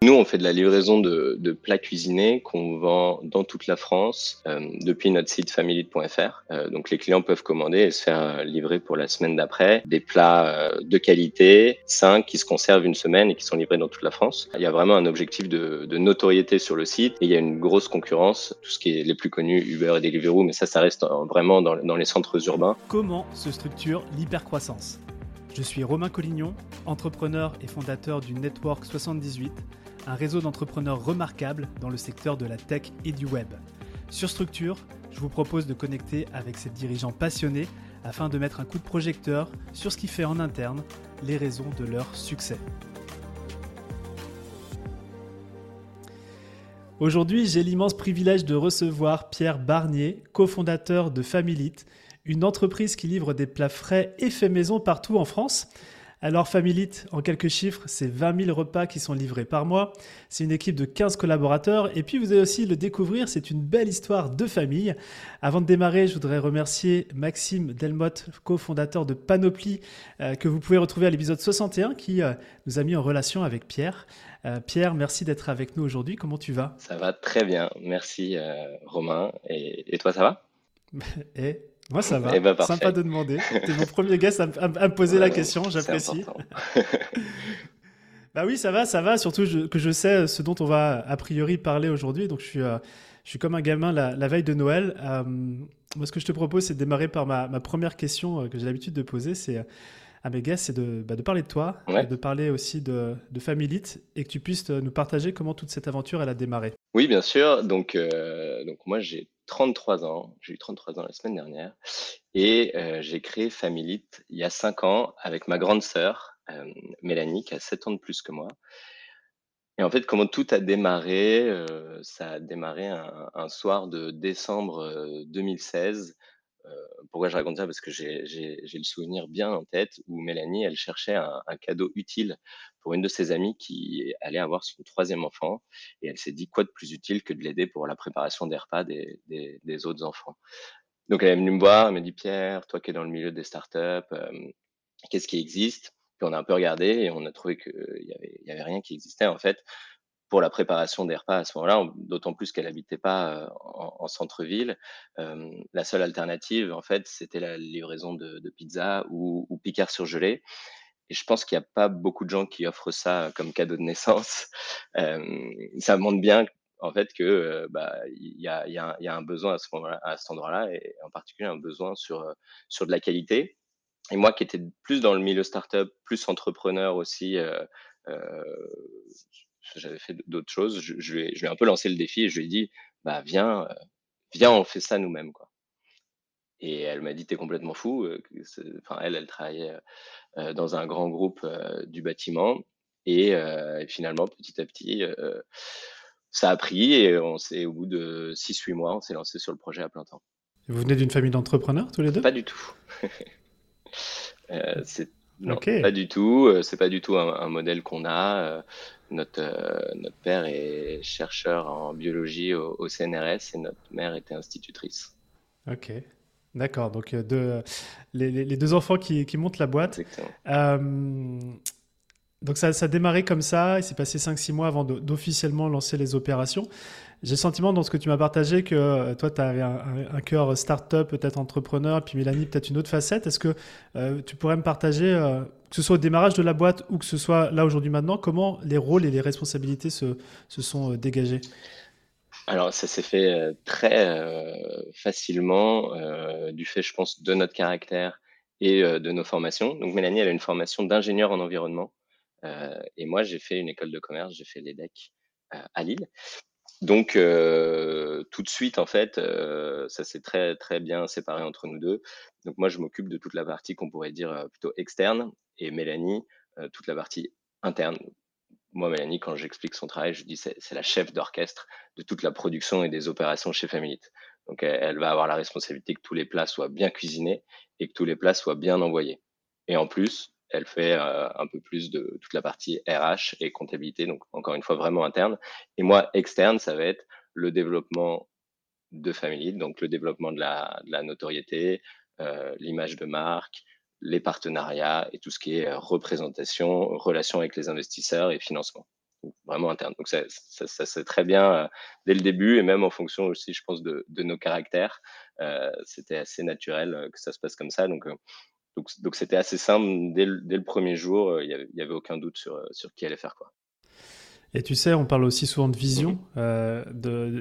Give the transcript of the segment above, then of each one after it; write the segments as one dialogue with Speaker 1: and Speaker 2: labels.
Speaker 1: Nous, on fait de la livraison de, plats cuisinés qu'on vend dans toute la France euh, depuis notre site family.fr. Euh, donc, les clients peuvent commander et se faire livrer pour la semaine d'après des plats euh, de qualité, sains, qui se conservent une semaine et qui sont livrés dans toute la France. Il y a vraiment un objectif de, de notoriété sur le site et il y a une grosse concurrence. Tout ce qui est les plus connus, Uber et Deliveroo, mais ça, ça reste vraiment dans, dans les centres urbains.
Speaker 2: Comment se structure l'hypercroissance? Je suis Romain Collignon, entrepreneur et fondateur du Network 78 un réseau d'entrepreneurs remarquables dans le secteur de la tech et du web. Sur Structure, je vous propose de connecter avec ces dirigeants passionnés afin de mettre un coup de projecteur sur ce qui fait en interne les raisons de leur succès. Aujourd'hui, j'ai l'immense privilège de recevoir Pierre Barnier, cofondateur de Familite, une entreprise qui livre des plats frais et faits maison partout en France. Alors Familite, en quelques chiffres, c'est 20 000 repas qui sont livrés par mois. C'est une équipe de 15 collaborateurs. Et puis vous allez aussi le découvrir, c'est une belle histoire de famille. Avant de démarrer, je voudrais remercier Maxime Delmotte, cofondateur de Panoply, euh, que vous pouvez retrouver à l'épisode 61, qui euh, nous a mis en relation avec Pierre. Euh, Pierre, merci d'être avec nous aujourd'hui. Comment tu vas?
Speaker 1: Ça va très bien. Merci Romain. Et, et toi, ça va?
Speaker 2: Et moi, ça va. Eh ben, Sympa de demander. T'es mon premier guest à, me poser la question. J'apprécie. bah oui, ça va, ça va. Surtout que je sais ce dont on va a priori parler aujourd'hui. Donc, je suis, euh, je suis comme un gamin la, veille de Noël. Euh, moi, ce que je te propose, c'est de démarrer par ma, première question euh, que j'ai l'habitude de poser. C'est à mes guests, c'est de, bah, de, parler de toi, de parler aussi de, de Familite et que tu puisses nous partager comment toute cette aventure elle a démarré.
Speaker 1: Oui, bien sûr. Donc, donc moi, j'ai 33 ans. J'ai eu 33 ans la semaine dernière. Et euh, j'ai créé Familite il y a 5 ans avec ma grande sœur, euh, Mélanie, qui a 7 ans de plus que moi. Et en fait, comment tout a démarré euh, Ça a démarré un, soir de décembre 2016 euh, pourquoi je raconte ça? Parce que j'ai le souvenir bien en tête où Mélanie, elle cherchait un, cadeau utile pour une de ses amies qui allait avoir son troisième enfant. Et elle s'est dit quoi de plus utile que de l'aider pour la préparation des repas des, autres enfants? Donc elle est venue me voir, elle m'a dit Pierre, toi qui es dans le milieu des startups, euh, qu'est-ce qui existe? Puis on a un peu regardé et on a trouvé qu'il n'y y avait rien qui existait en fait pour la préparation des repas à ce moment-là, d'autant plus qu'elle habitait pas euh, en, centre-ville. Euh, la seule alternative, en fait, c'était la livraison de, pizza ou, ou Picard surgelé. Et je pense qu'il n'y a pas beaucoup de gens qui offrent ça comme cadeau de naissance. Euh, ça montre bien en fait que euh, bah y a, un besoin à ce moment-là, à cet endroit-là, et en particulier un besoin sur de la qualité. Et moi qui étais plus dans le milieu startup, plus entrepreneur aussi, j'avais fait d'autres choses. Je, je, lui ai, je, lui ai, un peu lancé le défi et je lui ai dit, bah viens, euh, viens, on fait ça nous-mêmes, quoi. Et elle m'a dit, t'es complètement fou. Euh, enfin, elle, elle travaillait euh, dans un grand groupe du bâtiment. Et, et, finalement, petit à petit, ça a pris et on s'est, au bout de 6-8 mois, on s'est lancé sur le projet à plein temps.
Speaker 2: Vous venez d'une famille d'entrepreneurs tous les deux?
Speaker 1: Pas du tout. c'est non, pas du tout. C'est pas du tout un, un modèle qu'on a. Notre, euh, notre père est chercheur en biologie au, CNRS et notre mère était institutrice.
Speaker 2: Ok, d'accord. Donc euh, deux, les, les, deux enfants qui, qui montent la boîte. Euh, donc ça, ça a démarré comme ça, il s'est passé 5-6 mois avant d'officiellement lancer les opérations. J'ai le sentiment dans ce que tu m'as partagé que euh, toi, tu avais un, cœur start-up, peut-être entrepreneur, puis Mélanie, peut-être une autre facette. Est-ce que euh, tu pourrais me partager, euh, que ce soit au démarrage de la boîte ou que ce soit là aujourd'hui maintenant, comment les rôles et les responsabilités se sont dégagés?
Speaker 1: Alors, ça s'est fait très facilement du fait, je pense, de notre caractère et de nos formations. Donc, Mélanie, elle a une formation d'ingénieur en environnement. Et moi, j'ai fait une école de commerce, j'ai fait l'EDEC à Lille. Donc, euh, tout de suite, en fait, euh, ça s'est très, très bien séparé entre nous deux. Donc, moi, je m'occupe de toute la partie qu'on pourrait dire euh, plutôt externe et Mélanie, toute la partie interne. Moi, Mélanie, quand j'explique son travail, je dis c'est, la chef d'orchestre de toute la production et des opérations chez Familite. Donc, elle va avoir la responsabilité que tous les plats soient bien cuisinés et que tous les plats soient bien envoyés. Et en plus, elle fait euh, un peu plus de toute la partie RH et comptabilité, donc encore une fois vraiment interne. Et moi, externe, ça va être le développement de Family, donc le développement de la, notoriété, euh, l'image de marque, les partenariats et tout ce qui est euh, représentation, relation avec les investisseurs et financement. vraiment interne. Donc ça, ça, ça c'est très bien dès le début et même en fonction aussi, je pense, de, de nos caractères. c'était assez naturel que ça se passe comme ça. Donc donc c'était assez simple dès le, dès le premier jour. Il n'y avait, aucun doute sur, sur qui allait faire quoi.
Speaker 2: Et tu sais, on parle aussi souvent de vision mhm. euh,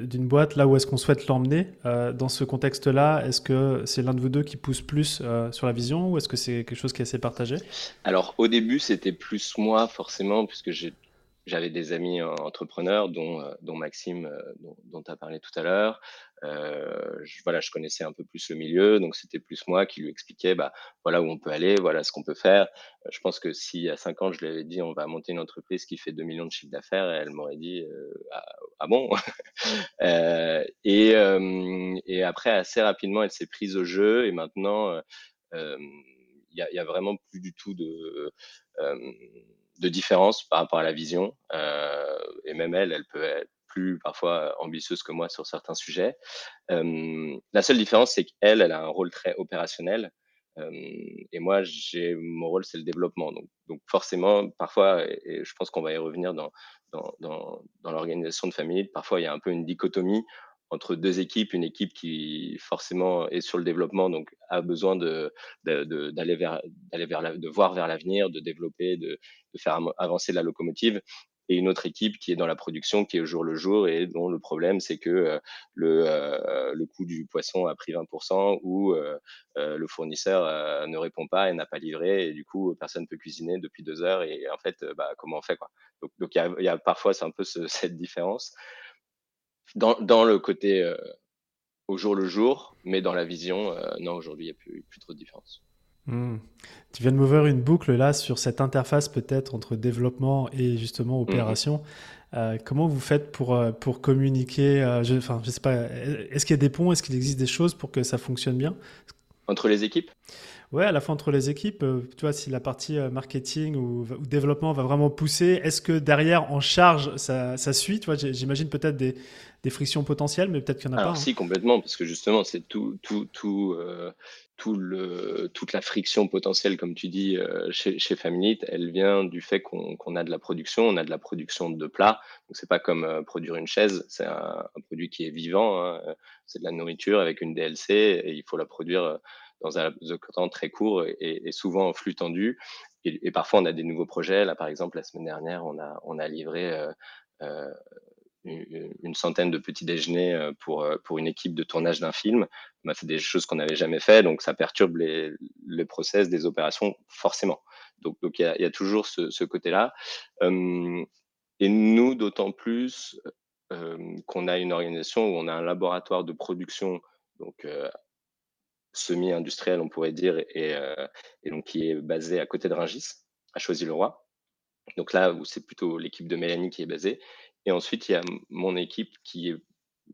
Speaker 2: d'une boîte, là où est-ce qu'on souhaite l'emmener. Euh, dans ce contexte-là, est-ce que c'est l'un de vous deux qui pousse plus euh, sur la vision ou est-ce que c'est quelque chose qui est assez partagé?
Speaker 1: Alors au début, c'était plus moi forcément, puisque j'avais des amis entrepreneurs, dont, euh, dont Maxime, euh, dont tu as parlé tout à l'heure. Euh, je, voilà, je connaissais un peu plus le milieu, donc c'était plus moi qui lui expliquais, bah, voilà où on peut aller, voilà ce qu'on peut faire. Je pense que si à 5 ans, je lui avais dit, on va monter une entreprise qui fait 2 millions de chiffre d'affaires, elle m'aurait dit, ah, ah, bon? Et, et après, assez rapidement, elle s'est prise au jeu et maintenant, il y a, vraiment plus du tout de de différence par rapport à la vision. Euh, et même elle, elle peut être parfois ambitieuse que moi sur certains sujets. Euh, la seule différence, c'est qu'elle, elle a un rôle très opérationnel. Euh, et moi, j'ai mon rôle, c'est le développement. Donc, donc forcément, parfois, et, je pense qu'on va y revenir dans, dans, dans, l'organisation de famille, parfois il y a un peu une dichotomie entre deux équipes, une équipe qui forcément est sur le développement, donc a besoin de d'aller vers vers de voir vers l'avenir, de développer, de, de, faire avancer la locomotive, et une autre équipe qui est dans la production, qui est au jour le jour et dont le problème c'est que euh, le euh, le coût du poisson a pris 20% ou euh, le fournisseur ne répond pas et n'a pas livré et du coup personne peut cuisiner depuis deux heures et en fait bah, comment on fait quoi. Donc il y a, y a, parfois c'est un peu ce, cette différence dans, dans le côté euh, au jour le jour, mais dans la vision, euh, non, aujourd'hui, il n'y a plus, plus, trop de différence.
Speaker 2: Hmm. Tu viens de m'ouvrir une boucle là sur cette interface peut-être entre développement et justement opération. Mmh. Euh, comment vous faites pour, pour communiquer je, Enfin, je sais pas. Est-ce qu'il y a des ponts? Est-ce qu'il existe des choses pour que ça fonctionne bien?
Speaker 1: Entre les équipes?
Speaker 2: Ouais, à la fois entre les équipes, euh, tu vois, si la partie euh, marketing ou, développement va vraiment pousser, est-ce que derrière, en charge, ça, ça suit? Tu vois, j'imagine peut-être des, des, frictions potentielles, mais peut-être qu'il n'y en a
Speaker 1: Alors,
Speaker 2: pas.
Speaker 1: Si,
Speaker 2: hein.
Speaker 1: complètement, parce que justement, c'est tout, tout, tout, euh, tout le, toute la friction potentielle, comme tu dis, euh, chez, chez elle vient du fait qu'on a de la production, on a de la production de plats. Donc, c'est pas comme euh, produire une chaise, c'est un, un, produit qui est vivant, hein. c'est de la nourriture avec une DLC, et il faut la produire dans un temps très court et, souvent en flux tendu. Et, parfois, on a des nouveaux projets. Là, par exemple, la semaine dernière, on a, on a livré euh, euh, une centaine de petits déjeuners euh, pour, pour une équipe de tournage d'un film. On a fait des choses qu'on n'avait jamais fait, donc ça perturbe les, les process des opérations forcément. Donc, donc il y a, y a toujours ce, côté-là. Et nous, d'autant plus qu'on a une organisation où on a un laboratoire de production donc semi-industriel, on pourrait dire, et, euh, et, donc qui est basé à côté de Ringis, à Choisy-le-Roi. Donc là où c'est plutôt l'équipe de Mélanie qui est basée. Et ensuite, il y a mon équipe qui est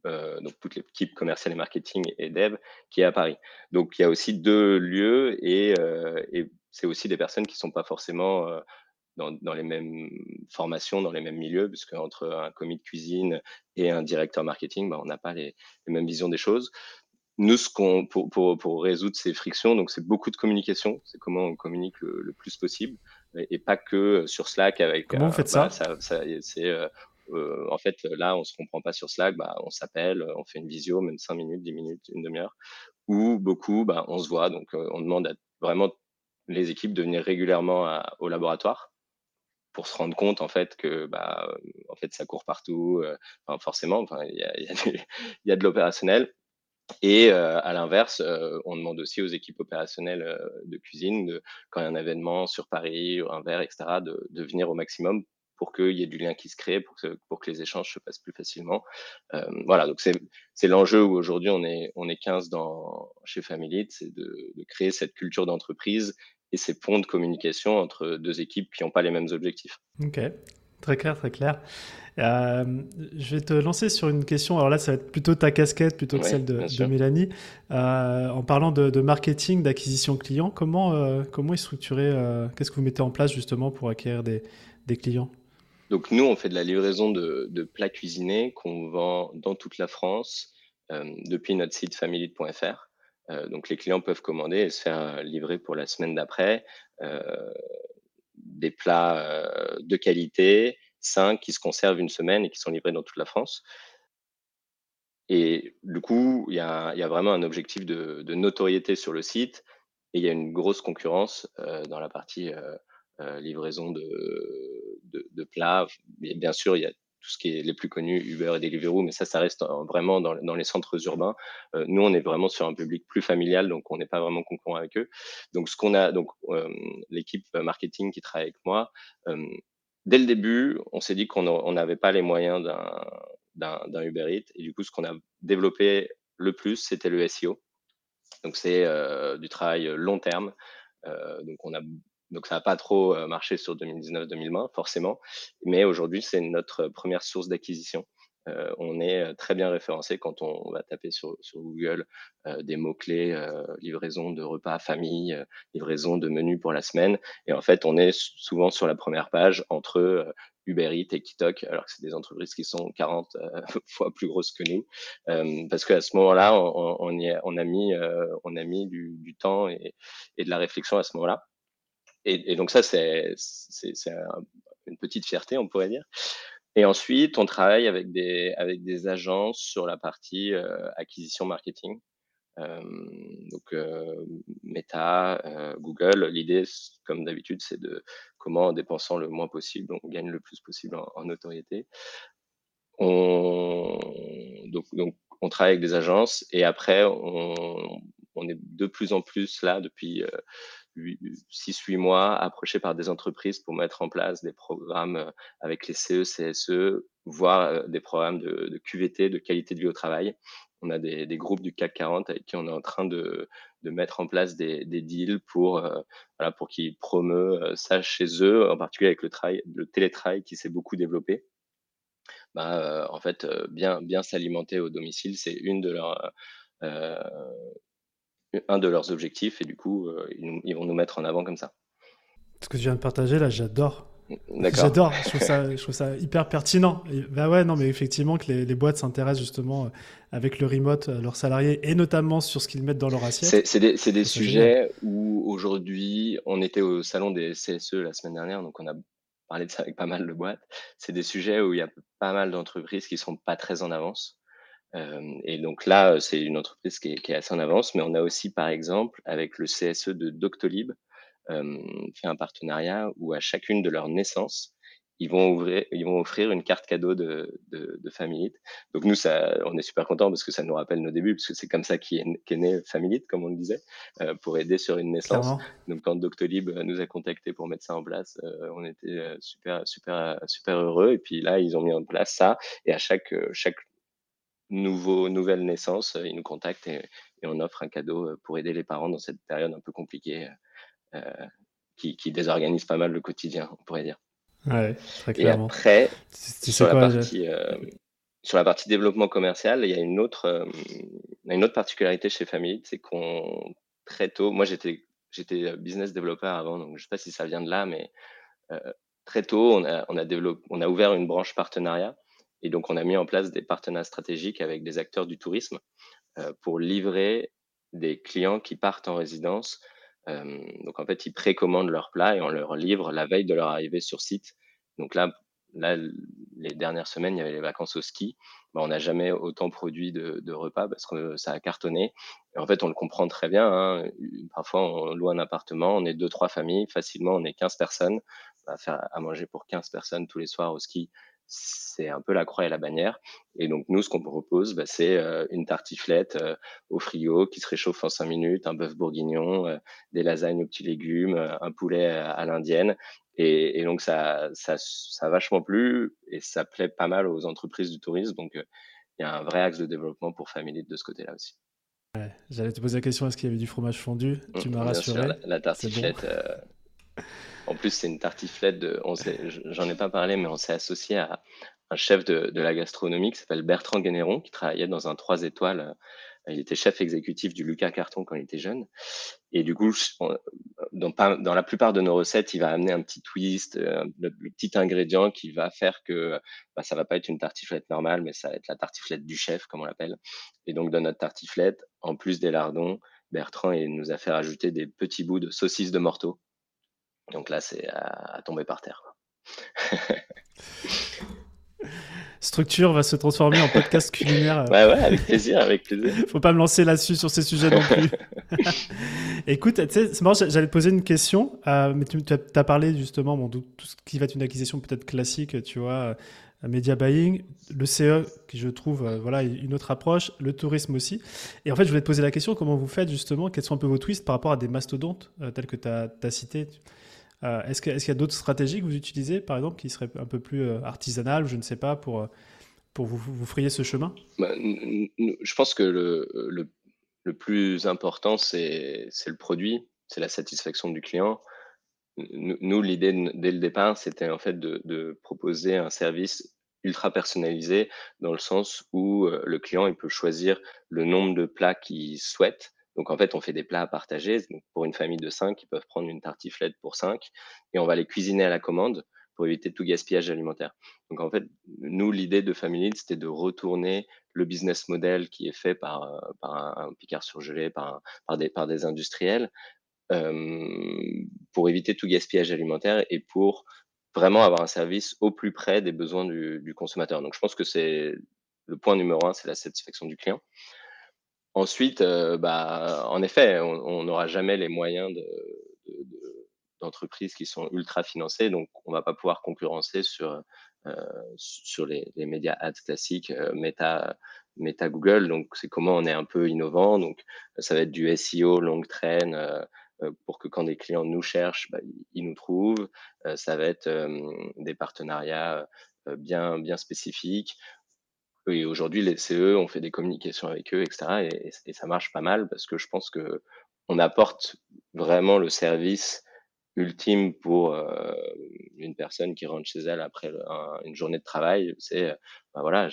Speaker 1: euh, donc toute l'équipe commerciale et marketing et dev qui est à Paris. Donc il y a aussi deux lieux et, euh, c'est aussi des personnes qui sont pas forcément dans, les mêmes formations, dans les mêmes milieux, puisque entre un commis de cuisine et un directeur marketing, bah, on n'a pas les, mêmes visions des choses nous, ce qu'on pour, pour, pour, résoudre ces frictions, donc c'est beaucoup de communication. C'est comment on communique le, le plus possible et, et, pas que sur Slack avec.
Speaker 2: Comment vous faites
Speaker 1: bah,
Speaker 2: ça,
Speaker 1: ça, ça C'est euh, euh, en fait là, on se comprend pas sur Slack, bah, on s'appelle, on fait une visio, même 5 minutes, 10 minutes, une demi-heure. Ou beaucoup, bah, on se voit. Donc, euh, on demande à vraiment les équipes de venir régulièrement à, au laboratoire pour se rendre compte en fait que bah en fait ça court partout euh, enfin, forcément enfin il y a, y, a y a de l'opérationnel et euh, à l'inverse, euh, on demande aussi aux équipes opérationnelles euh, de cuisine, quand il y a un événement sur Paris, un verre, etc., de, venir au maximum pour qu'il y ait du lien qui se crée, pour que, les échanges se passent plus facilement. Voilà, donc c'est l'enjeu où aujourd'hui on est, on est 15 dans, chez Family, c'est de, de, créer cette culture d'entreprise et ces ponts de communication entre deux équipes qui n'ont pas les mêmes objectifs.
Speaker 2: Ok, très clair, très clair. Euh, je vais te lancer sur une question. Alors là, ça va être plutôt ta casquette plutôt que celle de, de Mélanie. Euh, en parlant de, de marketing, d'acquisition client, comment, euh, comment est structuré Qu'est-ce que vous mettez en place justement pour acquérir des, des clients?
Speaker 1: Donc nous, on fait de la livraison de, de plats cuisinés qu'on vend dans toute la France depuis notre site family.fr. Donc les clients peuvent commander et se faire livrer pour la semaine d'après des plats de qualité sains qui se conservent une semaine et qui sont livrés dans toute la France. Et du coup, il y a, vraiment un objectif de, notoriété sur le site et il y a une grosse concurrence euh, dans la partie euh, euh, livraison de, plats. bien sûr, il y a tout ce qui est les plus connus, Uber et Deliveroo, mais ça, ça reste vraiment dans, les centres urbains. Euh, nous, on est vraiment sur un public plus familial, donc on n'est pas vraiment concurrent avec eux. Donc, ce qu'on a, donc euh, l'équipe marketing qui travaille avec moi, euh, dès le début, on s'est dit qu'on n'avait pas les moyens d'un Uber Eats, et du coup, ce qu'on a développé le plus, c'était le SEO. Donc, c'est euh, du travail long terme. Euh, donc, on a donc ça n'a pas trop euh, marché sur 2019-2020 forcément, mais aujourd'hui c'est notre première source d'acquisition. Euh, on est euh, très bien référencé quand on, va taper sur, sur Google euh, des mots-clés, euh, livraison de repas famille, livraison de menus pour la semaine. Et en fait, on est souvent sur la première page entre Uber Eats et Kitok, alors que c'est des entreprises qui sont 40 fois plus grosses que nous. parce qu'à ce moment-là, on, on, a, on, a mis, on a mis du, du temps et, et de la réflexion à ce moment-là. Et, donc ça, c'est une petite fierté, on pourrait dire. Et ensuite, on travaille avec des, avec des agences sur la partie euh, acquisition marketing. Euh, donc euh, Meta, Google. L'idée, comme d'habitude, c'est de comment en dépensant le moins possible, on gagne le plus possible en, en notoriété. On, donc, donc, on travaille avec des agences et après, on, on est de plus en plus là depuis 6-8 mois approchés par des entreprises pour mettre en place des programmes euh, avec les CE, CSE, voire euh, des programmes de, QVT, de qualité de vie au travail. On a des, des, groupes du CAC 40 avec qui on est en train de, de mettre en place des, des deals pour, euh, voilà, pour qu'ils promeuvent ça chez eux, en particulier avec le, travail, le télétravail qui s'est beaucoup développé. Bah, en fait, bien, bien s'alimenter au domicile, c'est une de leurs euh, un de leurs objectifs et du coup, euh, ils, ils, vont nous mettre en avant comme ça.
Speaker 2: Ce que tu viens de partager là, j'adore. J'adore, je, trouve ça, je trouve ça hyper pertinent. Et, bah ouais, non, mais effectivement que les, les boîtes s'intéressent justement euh, avec le remote à leurs salariés et notamment sur ce qu'ils mettent dans leur assiette.
Speaker 1: C'est des, des sujets où aujourd'hui, on était au salon des CSE la semaine dernière, donc on a parlé de ça avec pas mal de boîtes. C'est des sujets où il y a pas mal d'entreprises qui sont pas très en avance. Euh, et donc là, c'est une entreprise qui est, qui est, assez en avance, mais on a aussi, par exemple, avec le CSE de Doctolib, euh, fait un partenariat où à chacune de leurs naissances, ils vont ouvrir, ils vont offrir une carte cadeau de, de, de Family Donc nous, ça, on est super contents parce que ça nous rappelle nos débuts, parce que c'est comme ça qu'est qu né Family comme on le disait, euh, pour aider sur une naissance. Clairement. Donc quand Doctolib nous a contacté pour mettre ça en place, euh, on était super, super, super heureux. Et puis là, ils ont mis en place ça. Et à chaque, chaque nouveau, nouvelle naissance, euh, ils nous contactent et, et, on offre un cadeau euh, pour aider les parents dans cette période un peu compliquée euh, qui, qui, désorganise pas mal le quotidien, on pourrait dire.
Speaker 2: Ouais, très clairement.
Speaker 1: Et après, sur, la partie, euh, sur la partie développement commercial, il y a une autre, euh, une autre particularité chez Family, c'est qu'on très tôt, moi j'étais j'étais business développeur avant, donc je sais pas si ça vient de là, mais très tôt, on a, on a développé, on a ouvert une branche partenariat et donc, on a mis en place des partenariats stratégiques avec des acteurs du tourisme euh, pour livrer des clients qui partent en résidence. Euh, donc, en fait, ils précommandent leur plat et on leur livre la veille de leur arrivée sur site. Donc là, là les dernières semaines, il y avait les vacances au ski. Ben, on n'a jamais autant produit de, repas parce que ça a cartonné. En fait, on le comprend très bien. Hein. Parfois, on loue un appartement, on est deux, trois familles. Facilement, on est 15 personnes. On va faire à manger pour 15 personnes tous les soirs au ski c'est un peu la croix et la bannière. Et donc nous, ce qu'on propose, bah, c'est euh, une tartiflette euh, au frigo qui se réchauffe en 5 minutes, un bœuf bourguignon, euh, des lasagnes aux petits légumes, un poulet à l'indienne. Et, et, donc ça, ça, ça a vachement plu et ça plaît pas mal aux entreprises du tourisme. Donc il y a un vrai axe de développement pour Family de ce côté-là aussi.
Speaker 2: Ouais, J'allais te poser la question est-ce qu'il y avait du fromage fondu? Tu m'as rassuré.
Speaker 1: Sûr, la, la tartiflette. En plus, c'est une tartiflette de. J'en ai pas parlé, mais on s'est associé à un chef de, la gastronomie qui s'appelle Bertrand Guénéron, qui travaillait dans un 3 étoiles. Il était chef exécutif du Lucas Carton quand il était jeune. Et du coup, dans, la plupart de nos recettes, il va amener un petit twist, le, le petit ingrédient qui va faire que bah, ça va pas être une tartiflette normale, mais ça va être la tartiflette du chef, comme on l'appelle. Et donc, dans notre tartiflette, en plus des lardons, Bertrand il nous a fait rajouter des petits bouts de saucisses de morteau donc là, c'est à, à, tomber par terre.
Speaker 2: Structure va se transformer en podcast culinaire.
Speaker 1: ouais, ouais, avec plaisir, avec plaisir.
Speaker 2: Faut pas me lancer là-dessus sur ces sujets non plus. Écoute, c'est marrant, j'allais te poser une question, euh, mais tu as parlé justement bon, de tout ce qui va être une acquisition peut-être classique, tu vois, media buying, le CE, qui je trouve, euh, voilà, une autre approche, le tourisme aussi. Et en fait, je voulais te poser la question, comment vous faites justement, quels sont un peu vos twists par rapport à des mastodontes tels que tu as, as cités euh, est-ce qu'il y a d'autres stratégies que vous utilisez, par exemple, qui seraient un peu plus euh, artisanales, je ne sais pas, pour, euh, pour vous, frayer ce chemin?
Speaker 1: Bah, Je pense que le, le, plus important, c'est le produit, c'est la satisfaction du client. Nous, l'idée dès le départ, c'était en fait de, proposer un service ultra personnalisé dans le sens où le client il peut choisir le nombre de plats qu'il souhaite donc en fait, on fait des plats à partager. Donc, pour une famille de cinq, ils peuvent prendre une tartiflette pour cinq et on va les cuisiner à la commande pour éviter tout gaspillage alimentaire. Donc en fait, nous, l'idée de Family c'était de retourner le business model qui est fait par, euh, par un, picard surgelé, par, par, des, par des industriels, euh, pour éviter tout gaspillage alimentaire et pour vraiment avoir un service au plus près des besoins du, consommateur. Donc je pense que c'est le point numéro un, c'est la satisfaction du client. Ensuite, euh, bah, en effet, on n'aura jamais les moyens d'entreprises qui sont ultra financées, donc on va pas pouvoir concurrencer sur, euh, sur les, médias ads classiques, euh, Meta, Meta Google. Donc, c'est comment on est un peu innovant. Donc, ça va être du SEO longue traîne pour que quand des clients nous cherchent, bah, ils nous trouvent. ça va être des partenariats bien, bien spécifiques. Et aujourd'hui, les CE, on fait des communications avec eux, etc. Et, ça marche pas mal parce que je pense que on apporte vraiment le service ultime pour euh, une personne qui rentre chez elle après une journée de travail. C'est, bah voilà,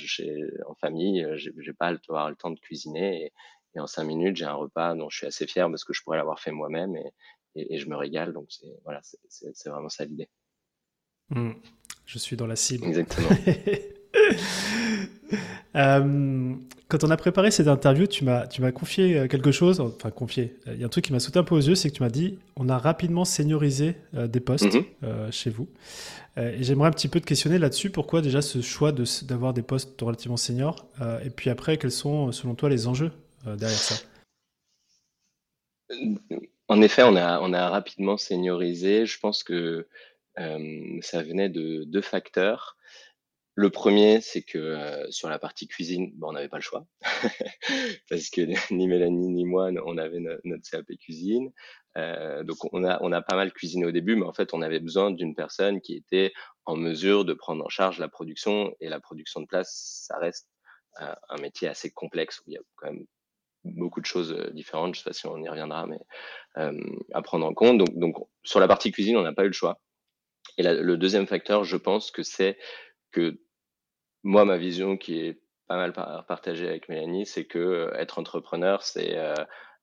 Speaker 1: en famille, j'ai pas le temps de cuisiner et, en cinq minutes, j'ai un repas dont je suis assez fier parce que je pourrais l'avoir fait moi-même et, et, je me régale. Donc c'est voilà, c'est vraiment ça l'idée.
Speaker 2: Mmh. Je suis dans la cible.
Speaker 1: Exactement.
Speaker 2: Euh, quand on a préparé cette interview, tu m'as, tu m'as confié euh, quelque chose, enfin confié, il y a un truc qui m'a sauté un peu aux yeux, c'est que tu m'as dit, on a rapidement seniorisé euh, des postes mhm. chez vous. et j'aimerais un petit peu te questionner là-dessus, pourquoi déjà ce choix de, d'avoir des postes relativement seniors, et puis après, quels sont selon toi les enjeux? Derrière ça
Speaker 1: En effet, on a, rapidement seniorisé, je pense que ça venait de deux facteurs. Le premier, c'est que euh, sur la partie cuisine, bon, on n'avait pas le choix parce que ni Mélanie ni moi, on avait notre CAP cuisine. Euh, donc on a, pas mal cuisiné au début, mais en fait, on avait besoin d'une personne qui était en mesure de prendre en charge la production. Et la production de place, ça reste euh, un métier assez complexe où il y a quand même beaucoup de choses différentes. Je sais pas si on y reviendra, mais à prendre en compte. Donc, sur la partie cuisine, on n'a pas eu le choix. Et le deuxième facteur, je pense que c'est que moi, ma vision qui est pas mal partagée avec Mélanie, c'est que euh, être entrepreneur, c'est euh,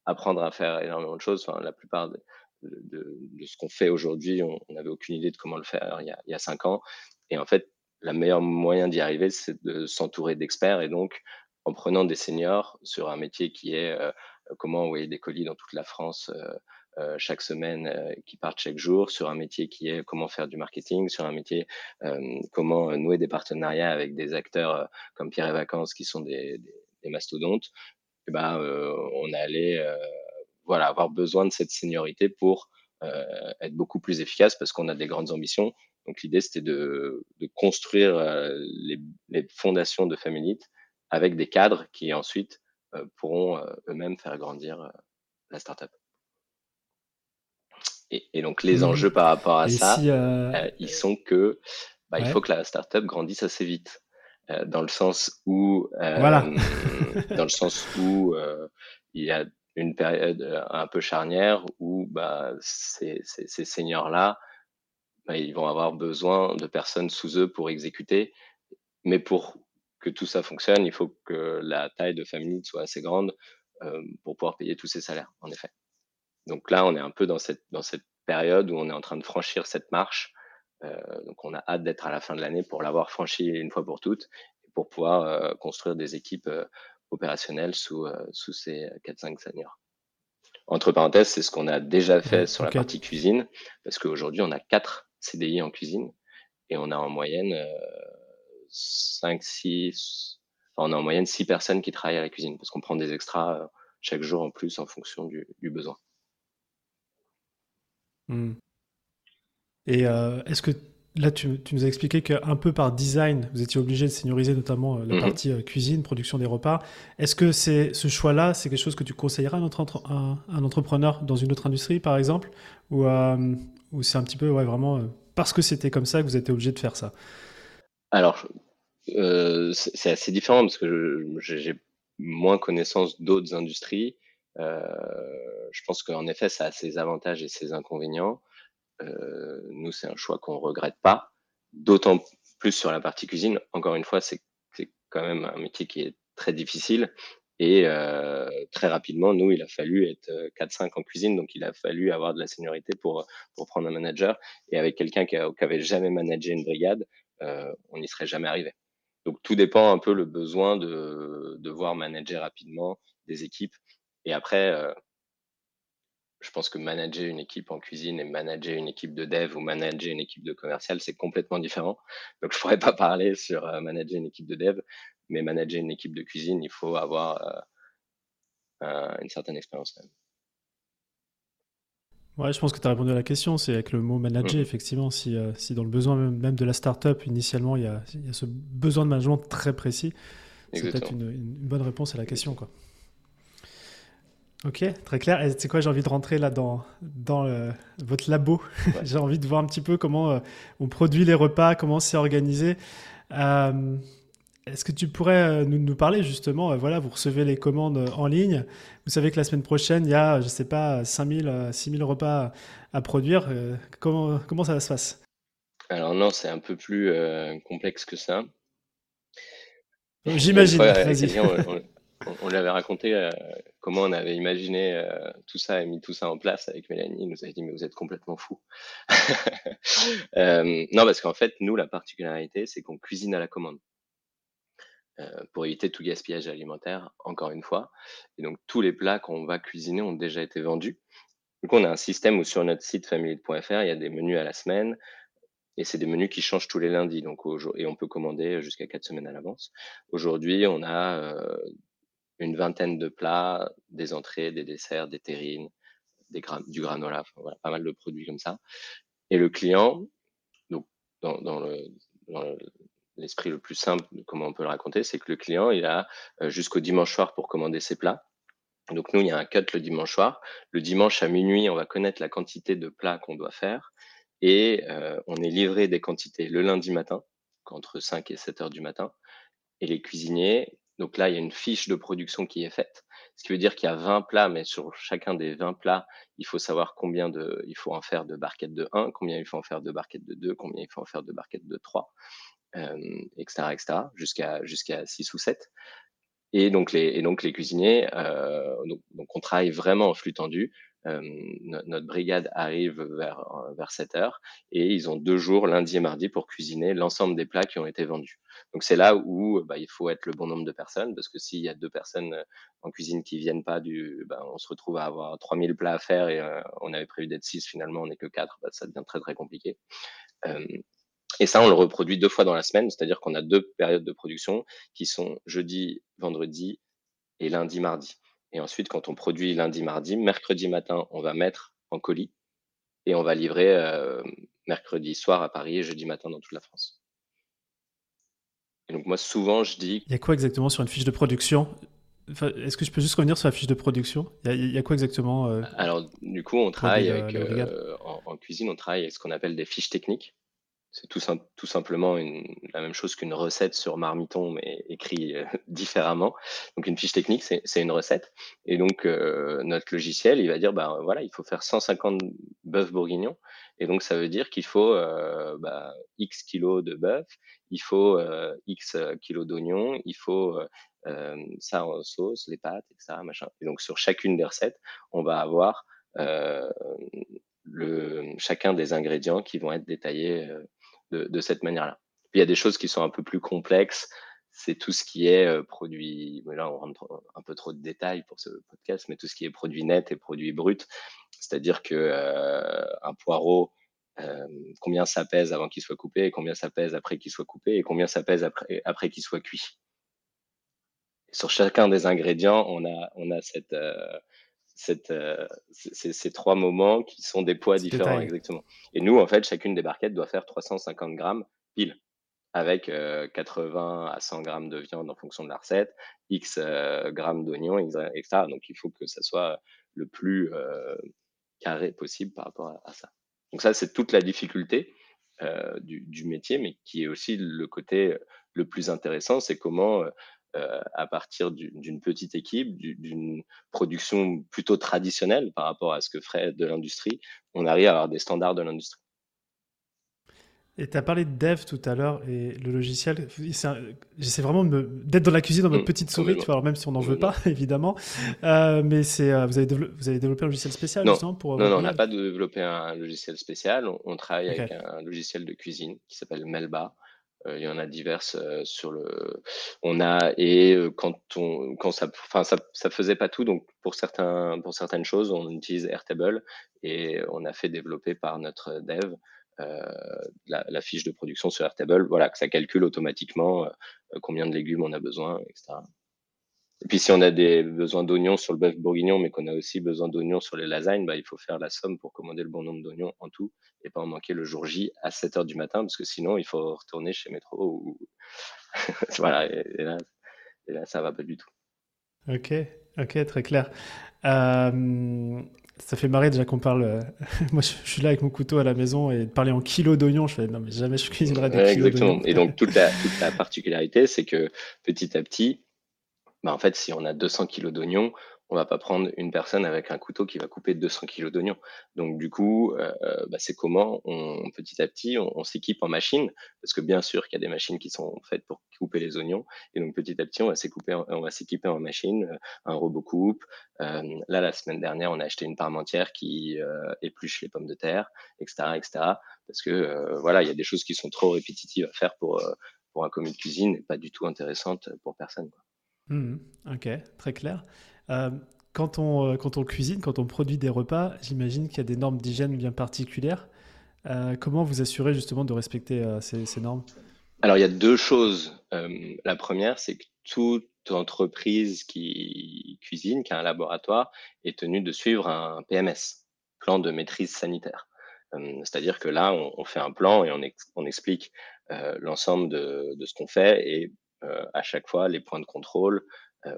Speaker 1: apprendre à faire énormément de choses. La plupart de, ce qu'on fait aujourd'hui, on n'avait aucune idée de comment le faire il y, a, il y a cinq ans. Et en fait, la meilleure moyen d'y arriver, c'est de s'entourer d'experts. Et donc, en prenant des seniors sur un métier qui est euh, comment envoyer des colis dans toute la France euh, chaque semaine euh, qui partent chaque jour sur un métier qui est comment faire du marketing, sur un métier euh, comment nouer des partenariats avec des acteurs comme Pierre et Vacances qui sont des, mastodontes. Eh ben, on allait voilà avoir besoin de cette seniorité pour être beaucoup plus efficace parce qu'on a des grandes ambitions. Donc l'idée c'était de, construire les, fondations de Family avec des cadres qui ensuite pourront eux-mêmes faire grandir la startup. Et, donc les mmh. enjeux par rapport à ça, euh, euh, ils sont que bah, il faut que la startup grandisse assez vite, euh, dans le sens où, voilà. dans le sens où il y a une période un peu charnière où bah, ces, ces, ces seniors là, bah, ils vont avoir besoin de personnes sous eux pour exécuter, mais pour que tout ça fonctionne, il faut que la taille de famille soit assez grande pour pouvoir payer tous ces salaires, en effet. Donc là, on est un peu dans cette, dans cette période où on est en train de franchir cette marche. Euh, donc on a hâte d'être à la fin de l'année pour l'avoir franchi une fois pour toutes et pour pouvoir euh, construire des équipes euh, opérationnelles sous, sous ces 4-5 seniors. Entre parenthèses, c'est ce qu'on a déjà fait sur la partie cuisine, parce qu'aujourd'hui, on a quatre CDI en cuisine. et on a en moyenne 5, 6, enfin, on a en moyenne 6 personnes qui travaillent à la cuisine parce qu'on prend des extras chaque jour en plus en fonction du, besoin.
Speaker 2: Hmm. Et est-ce que Là, tu, nous as expliqué qu'un peu par design, vous étiez obligé de senioriser notamment euh, la mhm. partie euh, cuisine, production des repas. Est-ce que c'est ce choix-là, c'est quelque chose que tu conseillerais à, notre un, entrepreneur dans une autre industrie, par exemple? Ou, euh, ou c'est un petit peu ouais, vraiment parce que c'était comme ça que vous êtes obligé de faire ça?
Speaker 1: Alors, c'est assez différent parce que j'ai moins connaissance d'autres industries. je pense qu'en effet, ça a ses avantages et ses inconvénients. Euh, nous, c'est un choix qu'on regrette pas. D'autant plus sur la partie cuisine. Encore une fois, c'est quand même un métier qui est très difficile. Et euh, très rapidement, nous, il a fallu être 4-5 euh, en cuisine, donc il a fallu avoir de la seniorité pour, pour prendre un manager. Et avec quelqu'un qui, avait jamais managé une brigade, euh, on n'y serait jamais arrivé. Donc tout dépend un peu le besoin de, de voir manager rapidement des équipes. Et après, euh, je pense que manager une équipe en cuisine et manager une équipe de dev ou manager une équipe de commercial, c'est complètement différent. Donc, je pourrais pas parler sur euh, manager une équipe de dev, mais manager une équipe de cuisine, il faut avoir euh, une certaine expérience même.
Speaker 2: Ouais, je pense que tu as répondu à la question. C'est avec le mot manager, mmh. effectivement, si, euh, si, dans le besoin même, de la startup, initialement, il y, a, il y, a, ce besoin de management très précis, c'est peut-être une, une, bonne réponse à la question. Quoi. Ok, très clair. Et c'est quoi, j'ai envie de rentrer là dans, dans votre labo? j'ai envie de voir un petit peu comment euh, on produit les repas, comment c'est organisé. Euh, est-ce que tu pourrais nous, nous parler justement, voilà, vous recevez les commandes en ligne. Vous savez que la semaine prochaine, il y a, je sais pas, 5000, 6000 repas à produire. comment, comment ça se passe?
Speaker 1: Alors non, c'est un peu plus complexe que ça.
Speaker 2: J'imagine.
Speaker 1: on, lui avait raconté euh, comment on avait imaginé euh, tout ça et mis tout ça en place avec Mélanie. Il nous avait dit, mais vous êtes complètement fou. Euh, non, parce qu'en fait, nous, la particularité, c'est qu'on cuisine à la commande. Pour éviter tout gaspillage alimentaire, encore une fois. Et donc, tous les plats qu'on va cuisiner ont déjà été vendus. Donc, on a un système où sur notre site family.fr, il y a des menus à la semaine, et c'est des menus qui changent tous les lundis. Donc, et on peut commander jusqu'à quatre semaines à l'avance. Aujourd'hui, on a une vingtaine de plats, des entrées, des desserts, des terrines, des du granola, pas mal de produits comme ça. Et le client, donc dans, dans l'esprit le, plus simple, comment on peut le raconter, c'est que le client, il a euh, jusqu'au dimanche soir pour commander ses plats. Donc nous, il y a un cut le dimanche soir. Le dimanche à minuit, on va connaître la quantité de plats qu'on doit faire et euh, on est livré des quantités le lundi matin, entre 5 et 7 heures du matin. Et les cuisiniers donc là, il y a une fiche de production qui est faite, ce qui veut dire qu'il y a 20 plats, mais sur chacun des 20 plats, il faut savoir combien de, il faut en faire de barquettes de 1, combien il faut en faire de barquettes de 2, combien il faut en faire de barquettes de 3, euh, etc., etc., jusqu'à jusqu'à 6 ou 7. Et donc les, et donc les cuisiniers, euh, donc, on travaille vraiment en flux tendu. Euh, notre brigade arrive vers, vers 7 heures et ils ont deux jours, lundi et mardi, pour cuisiner l'ensemble des plats qui ont été vendus. Donc c'est là où bah, il faut être le bon nombre de personnes parce que s'il y a deux personnes euh, en cuisine qui viennent pas du, bah, on se retrouve à avoir 3000 plats à faire et euh, on avait prévu d'être 6, finalement on n'est que 4, bah, ça devient très très compliqué. Euh, et ça, on le reproduit deux fois dans la semaine, c'est-à-dire qu'on a deux périodes de production qui sont jeudi, vendredi et lundi, mardi. Et ensuite, quand on produit lundi, mardi, mercredi matin, on va mettre en colis et on va livrer euh, mercredi soir à Paris et jeudi matin dans toute la France. Et donc moi, souvent, je dis...
Speaker 2: Il y a quoi exactement sur une fiche de production? Est-ce que je peux juste revenir sur la fiche de production? Il y, a, quoi exactement euh,
Speaker 1: Alors, du coup, on travaille avec, euh, en, cuisine, on travaille avec ce qu'on appelle des fiches techniques. C'est tout, simplement la même chose qu'une recette sur Marmiton, mais écrit euh, différemment. Donc une fiche technique, c'est une recette. Et donc euh, notre logiciel, il va dire, bah voilà, il faut faire 150 bœufs bourguignons. Et donc ça veut dire qu'il faut euh, bah, X kilos de bœuf, il faut X kilos d'oignons, il faut ça en sauce, les pâtes, etc. Machin. Et donc sur chacune des recettes, on va avoir le, chacun des ingrédients qui vont être détaillés de, cette manière-là. Il y a des choses qui sont un peu plus complexes. C'est tout ce qui est euh, produit. Là, on rentre un peu trop de détails pour ce podcast, mais tout ce qui est produit net et produit brut. C'est-à-dire que euh, un poireau, combien ça pèse avant qu'il soit coupé, combien ça pèse après qu'il soit coupé, et combien ça pèse après, après qu'il soit cuit. sur chacun des ingrédients, on a, on a cette, cette, ces, trois moments qui sont des poids différents, exactement. Et nous, en fait, chacune des barquettes doit faire 350 grammes pile avec 80 à 100 grammes de viande en fonction de la recette, X grammes d'oignons, etc. Donc, il faut que ça soit le plus carré possible par rapport à, ça. Donc, ça, c'est toute la difficulté du, métier, mais qui est aussi le côté le plus intéressant, c'est comment, à partir d'une petite équipe, d'une production plutôt traditionnelle par rapport à ce que ferait de l'industrie, on arrive à avoir des standards de l'industrie.
Speaker 2: Et tu as parlé de dev tout à l'heure et le logiciel. J'essaie vraiment d'être dans la cuisine dans votre mmh, petite souris, tu vois, alors même si on n'en veut pas, évidemment. Euh, mais c'est, euh, vous, avez vous avez développé un logiciel spécial
Speaker 1: non.
Speaker 2: justement
Speaker 1: pour. Non, non on n'a pas développé un logiciel spécial. On, travaille avec un logiciel de cuisine qui s'appelle Melba. Euh, il y en a diverses sur le. On a et quand on quand ça enfin ça ça faisait pas tout donc pour certains pour certaines choses on utilise Airtable et on a fait développer par notre dev euh, la, fiche de production sur Airtable, voilà, que ça calcule automatiquement euh, combien de légumes on a besoin, etc. Et puis si on a des besoins d'oignons sur le bœuf bourguignon, mais qu'on a aussi besoin d'oignons sur les lasagnes, bah, il faut faire la somme pour commander le bon nombre d'oignons en tout et pas en manquer le jour J à 7 heures du matin, parce que sinon il faut retourner chez Métro ou voilà, et, là, et là ça va pas du tout.
Speaker 2: Ok, ok, très clair. Euh, ça fait marrer déjà qu'on parle. Euh, moi, je, suis là avec mon couteau à la maison et de parler en kilos d'oignons, je fais non, mais jamais je cuisinerai des kilos Exactement.
Speaker 1: Et donc, toute la, toute la particularité, c'est que petit à petit, bah, en fait, si on a 200 kilos d'oignons, on va pas prendre une personne avec un couteau qui va couper 200 kilos d'oignons. Donc du coup, euh, bah, c'est comment on petit à petit on, s'équipe en machine, parce que bien sûr qu'il y a des machines qui sont faites pour couper les oignons, et donc petit à petit on va s'équiper, on va s'équiper en machine, euh, un robot coupe. Euh, là la semaine dernière on a acheté une parmentière qui épluche les pommes de terre, etc., etc. Parce que voilà, il y a des choses qui sont trop répétitives à faire pour pour un commis de cuisine et pas du tout intéressantes pour personne.
Speaker 2: Mmh ok, très clair. Euh, quand, on, euh, quand on cuisine, quand on produit des repas, j'imagine qu'il y a des normes d'hygiène bien particulières. Euh, comment vous assurez justement de respecter ces, normes?
Speaker 1: Alors, il y a deux choses. la première, c'est que toute entreprise qui cuisine, qui a un laboratoire, est tenue de suivre un PMS, plan de maîtrise sanitaire. C'est-à-dire que là, on, fait un plan et on, on explique l'ensemble de, de, ce qu'on fait et à chaque fois les points de contrôle, euh,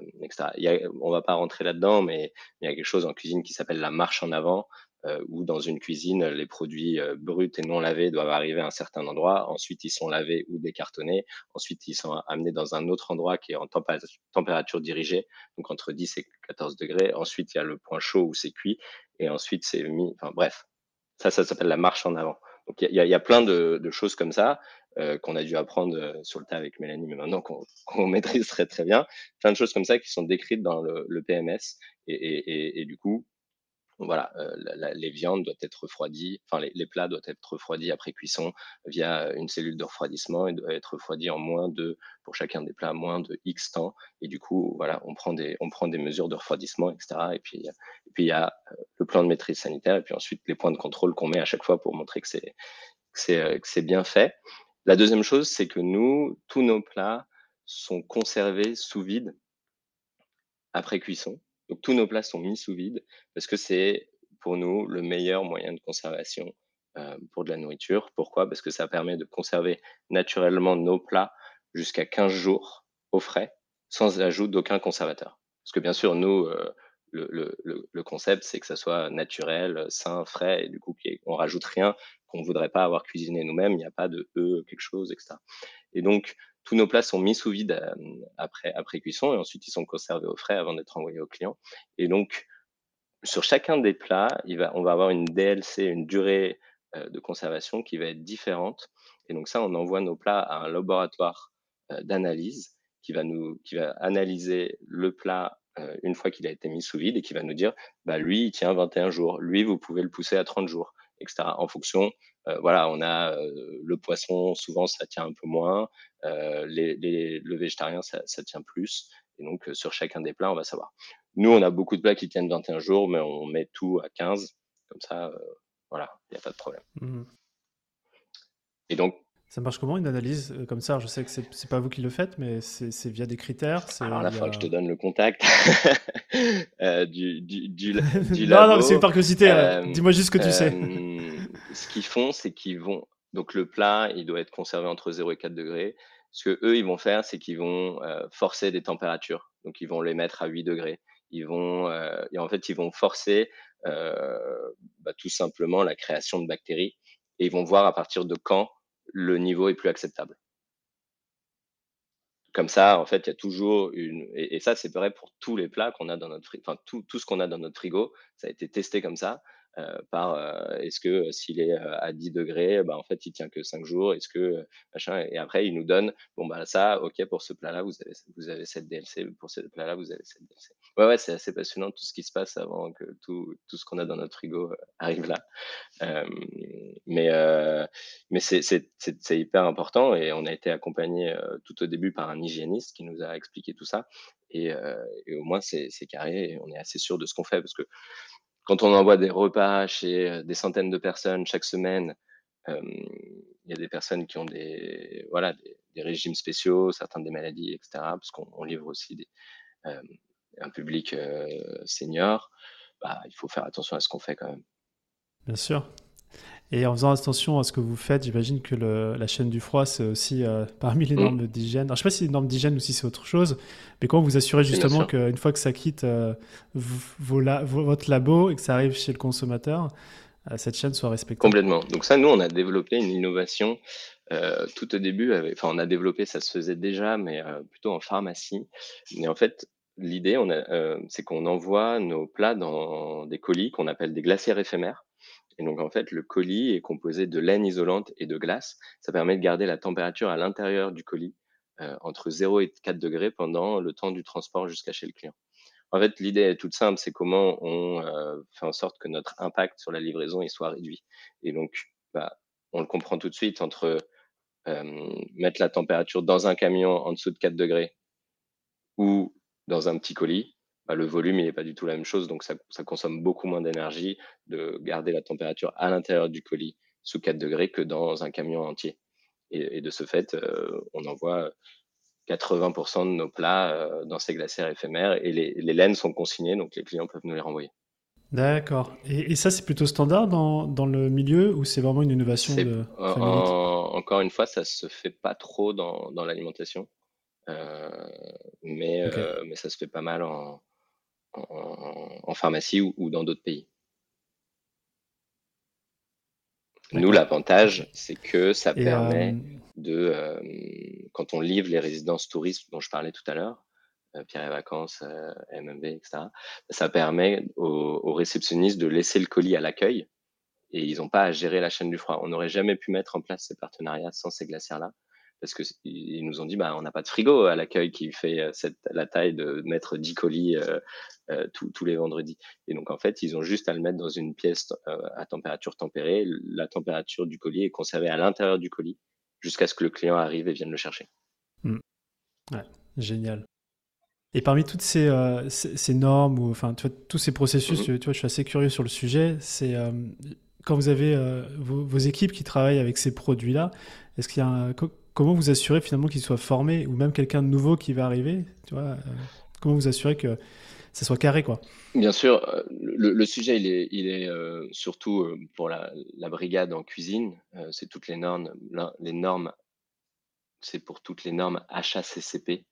Speaker 1: Il y a, on va pas rentrer là-dedans, mais il y a quelque chose en cuisine qui s'appelle la marche en avant, euh, où dans une cuisine, les produits euh, bruts et non lavés doivent arriver à un certain endroit. Ensuite, ils sont lavés ou décartonnés. Ensuite, ils sont amenés dans un autre endroit qui est en température dirigée, donc entre 10 et 14 degrés. Ensuite, il y a le point chaud où c'est cuit. Et ensuite, c'est mis. Enfin, bref, ça, ça s'appelle la marche en avant. Donc, il y, y, a plein de, de, choses comme ça. Euh, qu'on a dû apprendre euh, sur le tas avec Mélanie, mais maintenant qu'on maîtrise très très bien. Plein de choses comme ça qui sont décrites dans le, PMS. Et, du coup, voilà, euh, les viandes doivent être refroidies, enfin les, plats doivent être refroidis après cuisson via une cellule de refroidissement et doivent être refroidis en moins de, pour chacun des plats, moins de X temps. Et du coup, voilà, on prend des, on prend des mesures de refroidissement, etc. Et puis, et puis il y a le plan de maîtrise sanitaire et puis ensuite les points de contrôle qu'on met à chaque fois pour montrer que c'est bien fait. La deuxième chose, c'est que nous, tous nos plats sont conservés sous vide après cuisson. Donc tous nos plats sont mis sous vide parce que c'est pour nous le meilleur moyen de conservation euh, pour de la nourriture. Pourquoi? Parce que ça permet de conserver naturellement nos plats jusqu'à 15 jours au frais sans ajout d'aucun conservateur. Parce que bien sûr, nous, euh, le, concept, c'est que ça soit naturel, sain, frais, et du coup, on rajoute rien qu'on voudrait pas avoir cuisiné nous-mêmes. Il n'y a pas de E, quelque chose, etc. Et donc, tous nos plats sont mis sous vide après, cuisson et ensuite ils sont conservés au frais avant d'être envoyés au client. Et donc, sur chacun des plats, on va avoir une DLC, une durée de conservation qui va être différente. Et donc ça, on envoie nos plats à un laboratoire d'analyse qui va nous, qui va analyser le plat une fois qu'il a été mis sous vide et qui va nous dire, bah lui, il tient 21 jours. Lui, vous pouvez le pousser à 30 jours etc. En fonction, euh, voilà, on a euh, le poisson, souvent ça tient un peu moins, euh, les, les, le végétarien ça, ça, tient plus, et donc sur chacun des plats on va savoir. Nous on a beaucoup de plats qui tiennent 21 jours, mais on met tout à 15, comme ça, voilà, il n'y a pas de problème.
Speaker 2: Mmh.
Speaker 1: Et donc,
Speaker 2: ça marche comment une analyse euh, comme ça? Je sais que c'est pas vous qui le faites, mais c'est via des critères.
Speaker 1: Alors il faudra que je te donne le contact euh, du, du, du,
Speaker 2: du, labo. Non, non, c'est par curiosité. Euh, dis-moi juste ce que tu sais.
Speaker 1: ce qu'ils font, c'est qu'ils vont. Donc le plat, il doit être conservé entre 0 et 4 degrés. Ce que eux, ils vont faire, c'est qu'ils vont forcer des températures. Donc ils vont les mettre à 8 degrés. Ils vont, et en fait, ils vont forcer bah, tout simplement la création de bactéries. Et ils vont voir à partir de quand le niveau est plus acceptable. Comme ça, en fait, il y a toujours une. Et, ça, c'est vrai pour tous les plats qu'on a dans notre frigo. Enfin, tout, ce qu'on a dans notre frigo, ça a été testé comme ça. Euh, par euh, est-ce que euh, s'il est à 10 degrés, bah, en fait, il tient que 5 jours. Est-ce que machin Et après, il nous donne bon bah ça, ok pour ce plat-là, vous avez vous avez cette DLC. Pour ce plat-là, vous avez cette DLC. Ouais c'est assez passionnant tout ce qui se passe avant que tout tout ce qu'on a dans notre frigo arrive là. mais mais c'est c'est hyper important et on a été accompagné tout au début par un hygiéniste qui nous a expliqué tout ça. Et, et au moins c'est carré et on est assez sûr de ce qu'on fait parce que quand on envoie des repas chez des centaines de personnes chaque semaine, il y a des personnes qui ont des, voilà, des, régimes spéciaux, certains des maladies, etc. Parce qu'on livre aussi des, un public senior. Bah, il faut faire attention à ce qu'on fait quand même.
Speaker 2: Bien sûr. Et en faisant attention à ce que vous faites, j'imagine que le, la chaîne du froid, c'est aussi euh, parmi les mmh. normes d'hygiène. je ne sais pas si c'est les normes d'hygiène ou si c'est autre chose, mais comment vous assurez justement qu'une fois que ça quitte euh, votre labo et que ça arrive chez le consommateur, euh, cette chaîne soit respectée
Speaker 1: Complètement. Donc ça, nous, on a développé une innovation tout au début. Enfin, on a développé, ça se faisait déjà, mais plutôt en pharmacie. Mais en fait, l'idée, c'est qu'on envoie nos plats dans des colis qu'on appelle des glacières éphémères. Et donc, en fait, le colis est composé de laine isolante et de glace. Ça permet de garder la température à l'intérieur du colis euh, entre 0 et 4 degrés pendant le temps du transport jusqu'à chez le client. En fait, l'idée est toute simple, c'est comment on euh, fait en sorte que notre impact sur la livraison soit réduit. Et donc, bah, on le comprend tout de suite entre euh, mettre la température dans un camion en dessous de 4 degrés ou dans un petit colis, bah, le volume, n'est pas du tout la même chose, donc ça, consomme beaucoup moins d'énergie de garder la température à l'intérieur du colis sous 4 degrés que dans un camion entier. Et, de ce fait, euh, on envoie 80% de nos plats euh, dans ces glacières éphémères et les, laines sont consignées, donc les clients peuvent nous les renvoyer.
Speaker 2: D'accord. Et, ça, c'est plutôt standard dans, le milieu ou c'est vraiment une innovation de
Speaker 1: Encore une fois, ça se fait pas trop dans, l'alimentation, euh, mais, mais ça se fait pas mal en, en, pharmacie ou, dans d'autres pays. Nous, l'avantage, c'est que ça permet euh, de, euh, quand on livre les résidences touristes dont je parlais tout à l'heure, euh, Pierre et Vacances, MMB, etc., ça permet aux, réceptionnistes de laisser le colis à l'accueil et ils n'ont pas à gérer la chaîne du froid. On n'aurait jamais pu mettre en place ces partenariats sans ces glacières-là parce qu'ils nous ont dit bah on n'a pas de frigo à l'accueil qui fait euh, cette, la taille de mettre 10 colis euh, euh, tous les vendredis. Et donc en fait, ils ont juste à le mettre dans une pièce à température tempérée. La température du colis est conservée à l'intérieur du colis jusqu'à ce que le client arrive et vienne le chercher.
Speaker 2: Mmh. Ouais, génial. Et parmi toutes ces, ces, normes ou enfin tu vois, tous ces processus, mmh tu vois, je suis assez curieux sur le sujet. C'est quand vous avez vos, vos, équipes qui travaillent avec ces produits-là, est-ce qu'il y a un, comment vous assurez finalement qu'il soit formé ou même quelqu'un de nouveau qui va arriver tu vois, euh, Comment vous assurez que ça soit carré quoi?
Speaker 1: Bien sûr, euh, le, sujet il est, euh, surtout pour la, brigade en cuisine, c'est toutes les normes, les normes, c'est pour toutes les normes HACCP.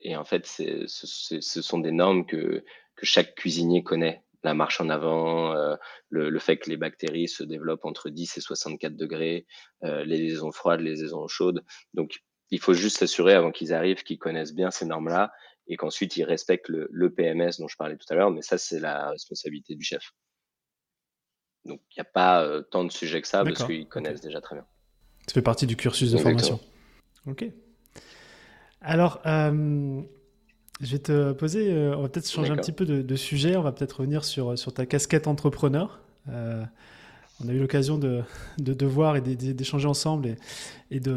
Speaker 1: et en fait, ce sont des normes que chaque cuisinier connaît la marche en avant, euh, le, fait que les bactéries se développent entre 10 et 64 degrés, euh, les liaisons froides, les liaisons chaudes. Donc, il faut juste s'assurer avant qu'ils arrivent qu'ils connaissent bien ces normes-là et qu'ensuite ils respectent le, PMS dont je parlais tout à l'heure. Mais ça, c'est la responsabilité du chef. Donc, il n'y a pas euh, tant de sujets que ça parce qu'ils connaissent déjà très bien.
Speaker 2: Ça fait partie du cursus de formation. Ok. Alors, je vais te poser, euh, on va peut-être changer un petit peu de, sujet, on va peut-être revenir sur, sur ta casquette entrepreneur. Euh, on a eu l'occasion de, de, voir et d'échanger ensemble. Et, et de,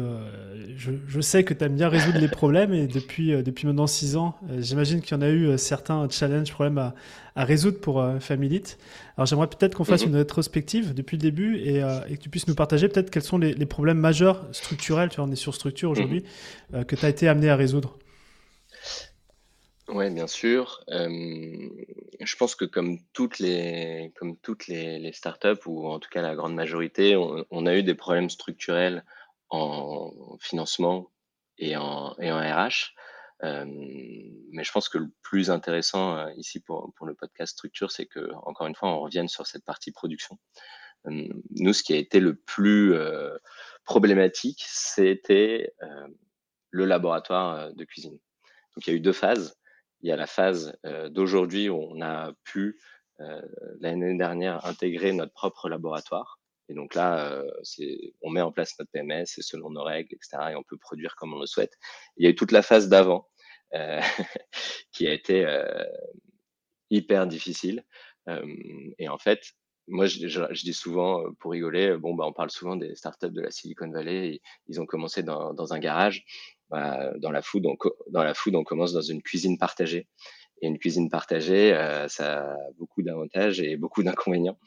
Speaker 2: je, je, sais que tu aimes bien résoudre les problèmes. Et depuis, euh, depuis maintenant six ans, euh, j'imagine qu'il y en a eu euh, certains challenges, problèmes à, à résoudre pour euh, Alors j'aimerais peut-être qu'on fasse mhm. une rétrospective depuis le début et, et, que tu puisses nous partager peut-être quels sont les, les, problèmes majeurs structurels, tu vois, on est sur structure aujourd'hui, mhm. que tu as été amené à résoudre.
Speaker 1: Oui, bien sûr. je pense que comme toutes les, comme toutes les, les startups, ou en tout cas la grande majorité, on, a eu des problèmes structurels en financement et en, et en RH. mais je pense que le plus intéressant euh, ici pour, pour le podcast structure, c'est que, encore une fois, on revienne sur cette partie production. nous, ce qui a été le plus euh, problématique, c'était euh, le laboratoire de cuisine. Donc, il y a eu deux phases. Il y a la phase euh, d'aujourd'hui où on a pu euh, l'année dernière intégrer notre propre laboratoire. Et donc là, euh, on met en place notre PMS, c'est selon nos règles, etc. Et on peut produire comme on le souhaite. Il y a eu toute la phase d'avant qui a été hyper difficile. et en fait, moi, je, dis souvent pour rigoler, bon, bah, on parle souvent des startups de la Silicon Valley. ils ont commencé dans un garage. Bah, dans la food, on, dans la food, on commence dans une cuisine partagée. Et une cuisine partagée, euh, ça a beaucoup d'avantages et beaucoup d'inconvénients.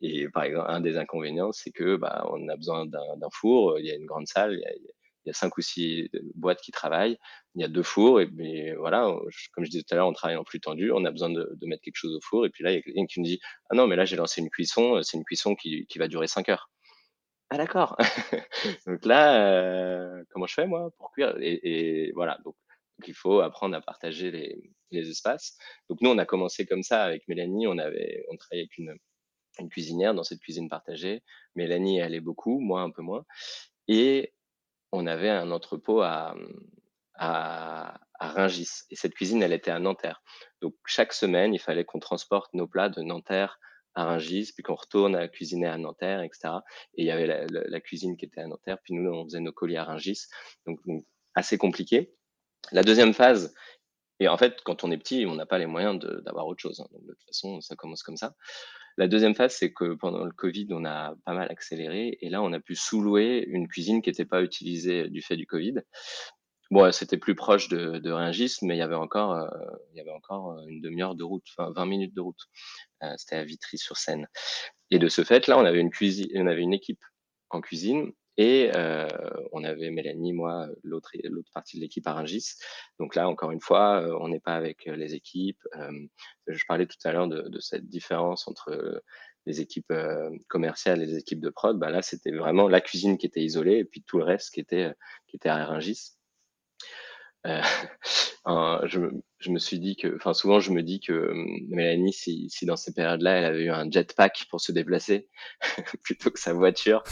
Speaker 1: Et par exemple, un des inconvénients, c'est que bah, on a besoin d'un four. Il y a une grande salle, il y a, cinq ou six boîtes qui travaillent. Il y a deux fours et voilà, comme je disais tout à l'heure, on travaille en flux tendu. On a besoin de, mettre quelque chose au four. Et puis là, il y a quelqu'un qui me dit ah non, mais là j'ai lancé une cuisson. C'est une cuisson qui va durer cinq heures. Ah d'accord. donc là, euh, comment je fais moi pour cuire? Et, et, voilà. Donc, il faut apprendre à partager les, les, espaces. Donc nous, on a commencé comme ça avec Mélanie. On avait, on travaillait avec une, une cuisinière dans cette cuisine partagée. Mélanie est beaucoup, moi un peu moins. Et on avait un entrepôt à, à, à Ringis. Et cette cuisine, elle était à Nanterre. Donc chaque semaine, il fallait qu'on transporte nos plats de Nanterre à Rungis, puis qu'on retourne à cuisiner à Nanterre, etc. Et il y avait la, cuisine qui était à Nanterre, puis nous, on faisait nos colis à Rungis. Donc, assez compliqué. La deuxième phase, et en fait, quand on est petit, on n'a pas les moyens d'avoir autre chose. Hein. De toute façon, ça commence comme ça. La deuxième phase, c'est que pendant le Covid, on a pas mal accéléré. Et là, on a pu sous-louer une cuisine qui n'était pas utilisée du fait du Covid. Bon, c'était plus proche de, de mais il y avait encore, euh, euh, une demi-heure de route, enfin 20 minutes de route. Euh, c'était à Vitry-sur-Seine. Et de ce fait, là, on avait une cuisine, on avait une équipe en cuisine et on avait Mélanie, moi, l'autre partie de l'équipe à Ringis. Donc là, encore une fois, on n'est pas avec les équipes. je parlais tout à l'heure de, cette différence entre les équipes commerciales et les équipes de prod. Bah là, c'était vraiment la cuisine qui était isolée et puis tout le reste qui était qui était à Ringis. Euh, je, je, me suis dit que, enfin souvent je me dis que hum, Mélanie, si, si dans ces périodes-là, elle avait eu un jetpack pour se déplacer plutôt que sa voiture,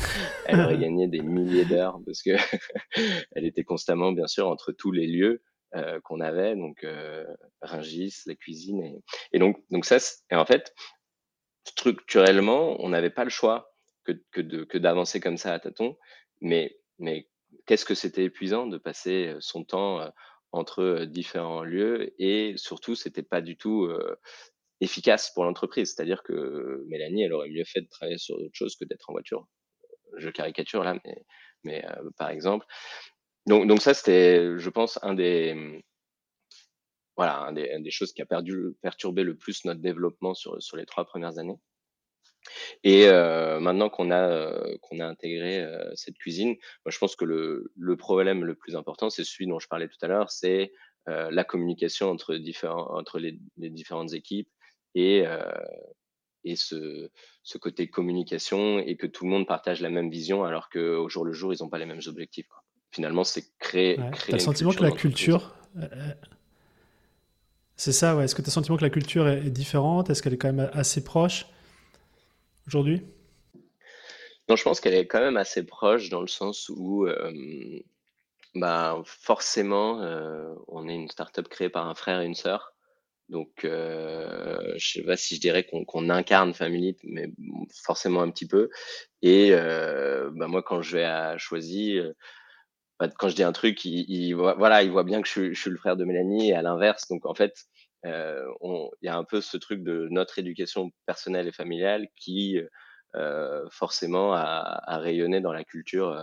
Speaker 1: elle aurait gagné des milliers d'heures parce que elle était constamment, bien sûr, entre tous les lieux euh, qu'on avait, donc euh, Ringis, la cuisine, et, et donc donc ça, et en fait, structurellement, on n'avait pas le choix que d'avancer comme ça à tâtons, mais mais qu'est-ce que c'était épuisant de passer son temps entre différents lieux et surtout, c'était pas du tout efficace pour l'entreprise. C'est-à-dire que Mélanie, elle aurait mieux fait de travailler sur autre chose que d'être en voiture. Je caricature là, mais, par exemple. Donc, donc ça, c'était, je pense, un des, mmh, voilà, des, choses qui a perdu, perturbé le plus notre développement sur, sur les trois premières années. Et euh, maintenant qu'on a, euh, qu'on a intégré euh, cette cuisine, moi je pense que le, le problème le plus important, c'est celui dont je parlais tout à l'heure, c'est la communication entre, différents, entre les, les différentes équipes et, et ce, ce côté communication et que tout le monde partage la même vision alors qu'au jour le jour, ils n'ont pas les mêmes objectifs. Quoi. Finalement, c'est créer.
Speaker 2: Ouais. créer tu as le sentiment que la culture. C'est ça, ouais. Est-ce que tu as le sentiment que la culture est, est différente? Est-ce qu'elle est quand même assez proche? Aujourd'hui?
Speaker 1: Non, je pense qu'elle est quand même assez proche dans le sens où euh, bah, forcément, euh, on est une startup créée par un frère et une sœur. Donc, euh, je sais pas si je dirais qu'on incarne Family, mais forcément un petit peu. Et euh, bah, moi, quand je vais à Choisy, bah, quand je dis un truc, il, il, voilà, il voit bien que je suis, je suis le frère de Mélanie et à l'inverse. Donc, en fait, il y a un peu ce truc de notre éducation personnelle et familiale qui forcément à, rayonner dans la culture.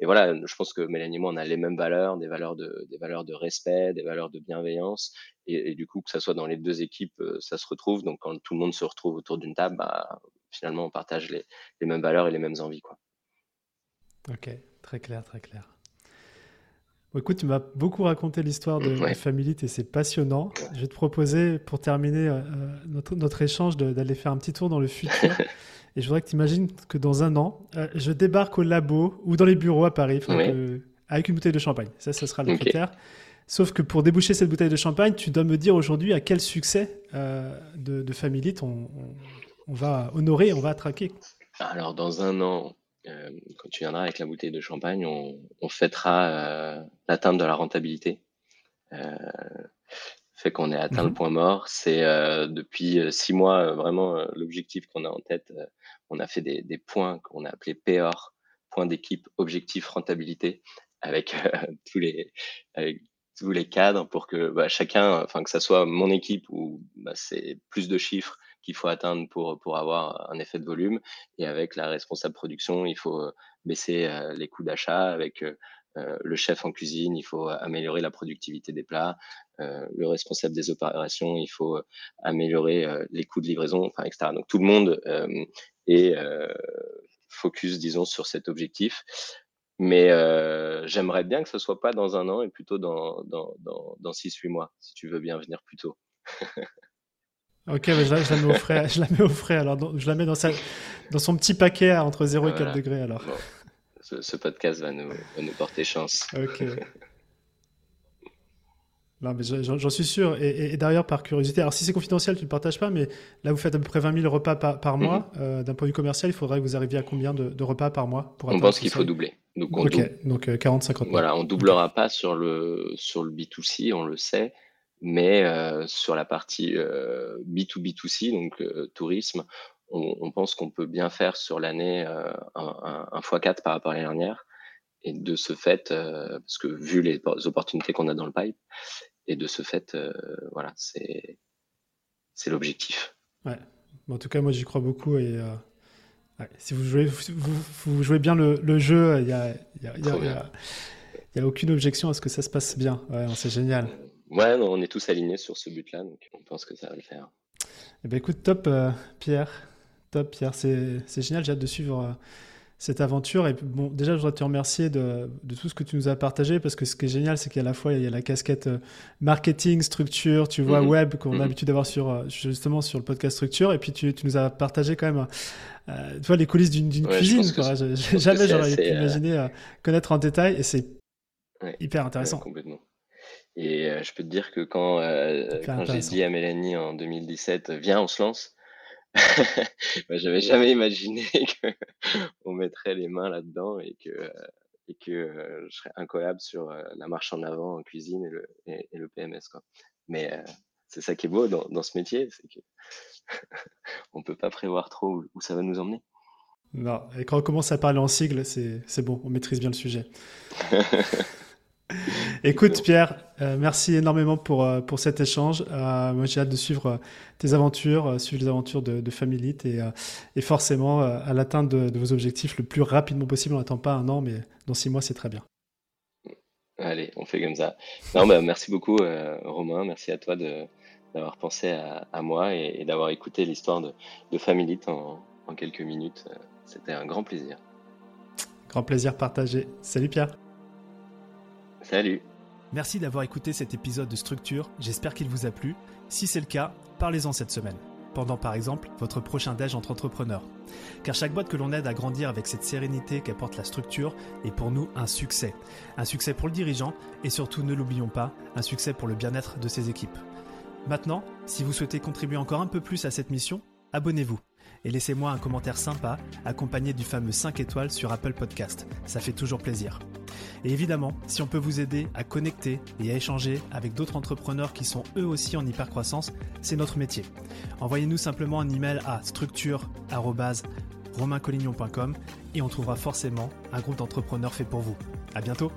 Speaker 1: et voilà, je pense que Mélanie et moi, on a les mêmes valeurs, des valeurs de, des valeurs de respect, des valeurs de bienveillance. Et, du coup, que ça soit dans les deux équipes, ça se retrouve. Donc, quand tout le monde se retrouve autour d'une table, bah, finalement, on partage les, les, mêmes valeurs et les mêmes envies. Quoi.
Speaker 2: Ok, très clair, très clair. Écoute, tu m'as beaucoup raconté l'histoire de, ouais. Family et c'est passionnant. Je vais te proposer, pour terminer euh, notre, notre, échange, d'aller faire un petit tour dans le futur. et je voudrais que tu imagines que dans un an, euh, je débarque au labo ou dans les bureaux à Paris avec une bouteille de champagne. Ça, ça sera le critère. Sauf que pour déboucher cette bouteille de champagne, tu dois me dire aujourd'hui à quel succès euh, de, de Family on, on, on, va honorer, on va traquer.
Speaker 1: Alors, dans un an, euh, quand tu viendras avec la bouteille de champagne, on, on fêtera euh, l'atteinte de la rentabilité. Euh, fait qu'on ait atteint le
Speaker 2: Mhm.
Speaker 1: point mort. C'est euh, depuis six mois vraiment l'objectif qu'on a en tête. On a fait des, des points qu'on a appelés POR, points d'équipe, objectif, rentabilité, avec tous les avec tous les cadres pour que bah, chacun, enfin que ça soit mon équipe ou bah, c'est plus de chiffres qu'il faut atteindre pour pour avoir un effet de volume. Et avec la responsable production, il faut euh, baisser euh, les coûts d'achat. Avec euh, le chef en cuisine, il faut améliorer la productivité des plats. Le responsable des opérations, il faut améliorer les coûts de livraison, enfin, etc. Donc tout le monde est focus, disons, sur cet objectif. Mais j'aimerais bien que ce soit pas dans un an et plutôt dans dans dans, dans six huit mois, si tu veux bien venir plus tôt.
Speaker 2: Ok, bah, je, la, je, la mets au frais, je la mets au frais. Alors, dans- je la mets dans, sa, dans son petit paquet à entre 0 et 4
Speaker 1: Voilà.
Speaker 2: degrés. Alors,
Speaker 1: Bon, ce, ce podcast va nous, va nous porter chance.
Speaker 2: ok. Non, mais je- j'en suis sûr. Et, et- et d'ailleurs, par curiosité, alors si c'est confidentiel, tu ne le partages pas, mais là, vous faites à peu près 20 000 repas par, par mois. Euh, D'un point de vue commercial, il faudrait que vous arriviez à combien de, de repas par mois pour
Speaker 1: On pense qu'il faut doubler. Donc on
Speaker 2: Ok,
Speaker 1: double.
Speaker 2: donc euh, 40-50 000.
Speaker 1: Voilà, on doublera pas sur le sur le B2C, on le sait, mais euh, sur la partie euh, B2B2C, donc euh, tourisme, on, on pense qu'on peut bien faire sur l'année un, un, un x4 par rapport à l'année dernière. Et de ce fait, parce que vu les opportunités qu'on a dans le pipe, et de ce fait, voilà, c'est l'objectif.
Speaker 2: Ouais. En tout cas, moi, j'y crois beaucoup. Et euh, ouais, si vous jouez, vous, vous jouez bien le, le jeu, il n'y a, y a, y y aucune objection à ce que ça se passe bien. Ouais, c'est génial.
Speaker 1: Ouais, non, on est tous alignés sur ce but-là, donc on pense que ça va le faire.
Speaker 2: Eh ben, écoute, top, euh, Pierre. Top, Pierre. C'est génial. J'ai hâte de suivre euh, cette aventure. Et bon, déjà, je voudrais te remercier de, de tout ce que tu nous as partagé parce que ce qui est génial, c'est qu'à la fois, il y a la casquette euh, marketing, structure, tu vois,
Speaker 1: Mhm.
Speaker 2: web qu'on a
Speaker 1: Mhm.
Speaker 2: l'habitude d'avoir sur, justement sur le podcast structure. Et puis, tu, tu nous as partagé quand même, tu vois, les coulisses d'une
Speaker 1: Ouais,
Speaker 2: cuisine. quoi. Je-
Speaker 1: je
Speaker 2: jamais j'aurais pu imaginer connaître en détail et c'est
Speaker 1: Ouais.
Speaker 2: hyper
Speaker 1: Ouais,
Speaker 2: intéressant.
Speaker 1: complètement. Et euh, je peux te dire que quand, euh, quand j'ai dit à Mélanie en 2017, viens, on se lance, bah, j'avais jamais imaginé que on mettrait les mains là-dedans et que, euh, et que je serais incollable sur la marche en avant en cuisine et le, et, et le PMS, quoi. Mais c'est ça qui est beau dans, dans ce métier, c'est que on peut pas prévoir trop où, où ça va nous emmener.
Speaker 2: Non, et quand on commence à parler en sigle, c'est bon, on maîtrise bien le sujet. Écoute Pierre, euh, merci énormément pour, euh, pour cet échange. Euh, moi j'ai hâte de suivre tes aventures, suivre les aventures de, de Familite et, et forcément à l'atteinte de, de vos objectifs le plus rapidement possible. On n'attend pas un an, mais dans six mois c'est très bien.
Speaker 1: Allez, on fait comme ça. Non, bah, merci beaucoup, Romain. Merci à toi de, d'avoir pensé à, à moi et, et d'avoir écouté l'histoire de, de Familite en, en quelques minutes. C'était un grand plaisir.
Speaker 2: Grand plaisir partagé. Salut Pierre.
Speaker 1: Salut.
Speaker 2: Merci d'avoir écouté cet épisode de Structure, j'espère qu'il vous a plu. Si c'est le cas, parlez-en cette semaine, pendant par exemple votre prochain déj entre entrepreneurs. Car chaque boîte que l'on aide à grandir avec cette sérénité qu'apporte la structure est pour nous un succès. Un succès pour le dirigeant et surtout, ne l'oublions pas, un succès pour le bien-être de ses équipes. Maintenant, si vous souhaitez contribuer encore un peu plus à cette mission, abonnez-vous et laissez-moi un commentaire sympa accompagné du fameux 5 étoiles sur Apple Podcast. Ça fait toujours plaisir. Et évidemment, si on peut vous aider à connecter et à échanger avec d'autres entrepreneurs qui sont eux aussi en hypercroissance, c'est notre métier. Envoyez-nous simplement un email à structure@romaincollignon.com et on trouvera forcément un groupe d'entrepreneurs fait pour vous. À bientôt.